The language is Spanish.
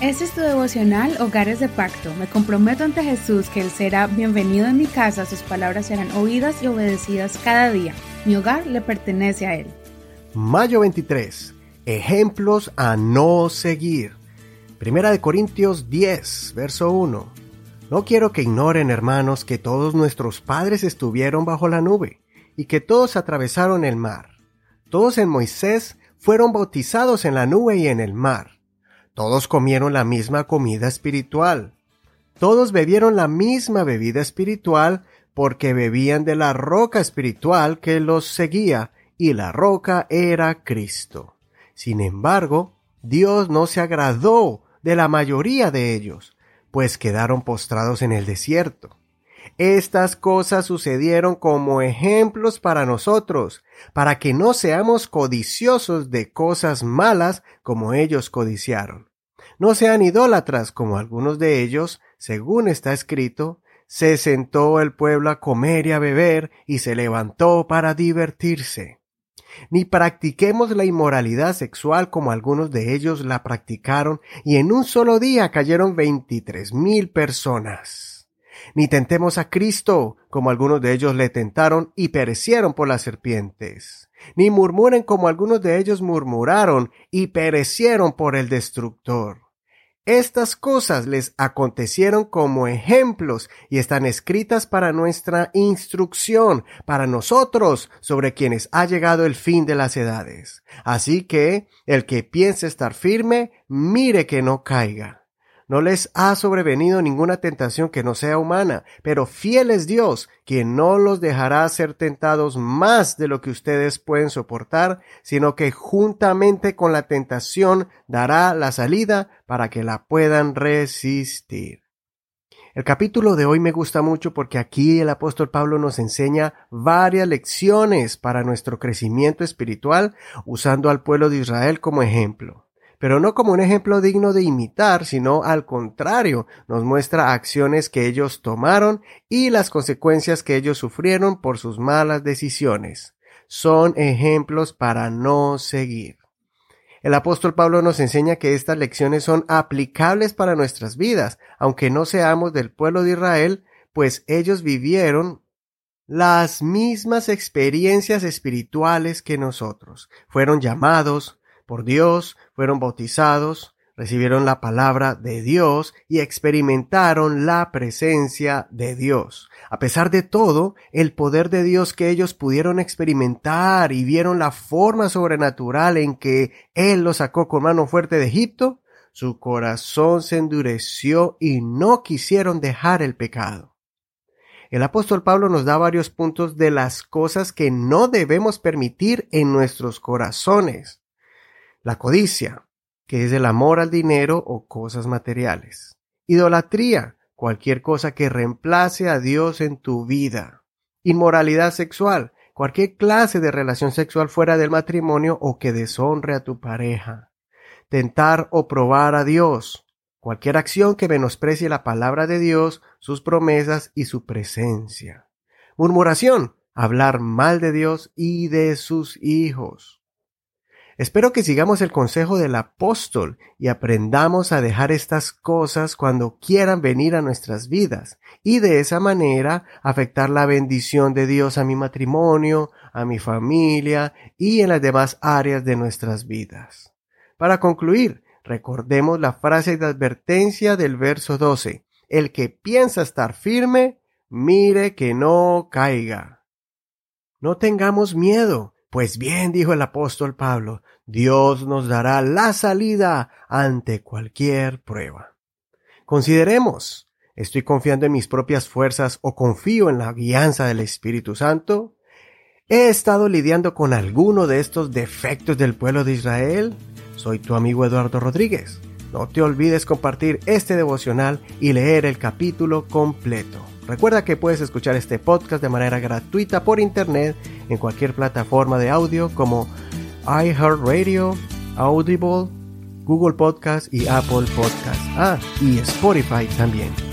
Este es tu devocional Hogares de Pacto. Me comprometo ante Jesús que Él será bienvenido en mi casa, sus palabras serán oídas y obedecidas cada día. Mi hogar le pertenece a Él. Mayo 23. Ejemplos a no seguir. Primera de Corintios 10, verso 1. No quiero que ignoren, hermanos, que todos nuestros padres estuvieron bajo la nube y que todos atravesaron el mar. Todos en Moisés fueron bautizados en la nube y en el mar todos comieron la misma comida espiritual. Todos bebieron la misma bebida espiritual porque bebían de la roca espiritual que los seguía, y la roca era Cristo. Sin embargo, Dios no se agradó de la mayoría de ellos, pues quedaron postrados en el desierto. Estas cosas sucedieron como ejemplos para nosotros, para que no seamos codiciosos de cosas malas como ellos codiciaron. No sean idólatras como algunos de ellos, según está escrito, se sentó el pueblo a comer y a beber y se levantó para divertirse. Ni practiquemos la inmoralidad sexual como algunos de ellos la practicaron y en un solo día cayeron veintitrés mil personas. Ni tentemos a Cristo como algunos de ellos le tentaron y perecieron por las serpientes. Ni murmuren como algunos de ellos murmuraron y perecieron por el destructor. Estas cosas les acontecieron como ejemplos y están escritas para nuestra instrucción, para nosotros, sobre quienes ha llegado el fin de las edades. Así que, el que piense estar firme, mire que no caiga. No les ha sobrevenido ninguna tentación que no sea humana, pero fiel es Dios, quien no los dejará ser tentados más de lo que ustedes pueden soportar, sino que juntamente con la tentación dará la salida para que la puedan resistir. El capítulo de hoy me gusta mucho porque aquí el apóstol Pablo nos enseña varias lecciones para nuestro crecimiento espiritual usando al pueblo de Israel como ejemplo pero no como un ejemplo digno de imitar, sino al contrario, nos muestra acciones que ellos tomaron y las consecuencias que ellos sufrieron por sus malas decisiones. Son ejemplos para no seguir. El apóstol Pablo nos enseña que estas lecciones son aplicables para nuestras vidas, aunque no seamos del pueblo de Israel, pues ellos vivieron las mismas experiencias espirituales que nosotros. Fueron llamados, por Dios, fueron bautizados, recibieron la palabra de Dios y experimentaron la presencia de Dios. A pesar de todo, el poder de Dios que ellos pudieron experimentar y vieron la forma sobrenatural en que Él los sacó con mano fuerte de Egipto, su corazón se endureció y no quisieron dejar el pecado. El apóstol Pablo nos da varios puntos de las cosas que no debemos permitir en nuestros corazones. La codicia, que es el amor al dinero o cosas materiales. Idolatría, cualquier cosa que reemplace a Dios en tu vida. Inmoralidad sexual, cualquier clase de relación sexual fuera del matrimonio o que deshonre a tu pareja. Tentar o probar a Dios, cualquier acción que menosprecie la palabra de Dios, sus promesas y su presencia. Murmuración, hablar mal de Dios y de sus hijos. Espero que sigamos el consejo del apóstol y aprendamos a dejar estas cosas cuando quieran venir a nuestras vidas y de esa manera afectar la bendición de Dios a mi matrimonio, a mi familia y en las demás áreas de nuestras vidas. Para concluir, recordemos la frase de advertencia del verso 12. El que piensa estar firme, mire que no caiga. No tengamos miedo pues bien, dijo el apóstol Pablo, Dios nos dará la salida ante cualquier prueba. Consideremos, ¿estoy confiando en mis propias fuerzas o confío en la guianza del Espíritu Santo? ¿He estado lidiando con alguno de estos defectos del pueblo de Israel? Soy tu amigo Eduardo Rodríguez. No te olvides compartir este devocional y leer el capítulo completo. Recuerda que puedes escuchar este podcast de manera gratuita por internet en cualquier plataforma de audio como iHeartRadio, Audible, Google Podcast y Apple Podcast. Ah, y Spotify también.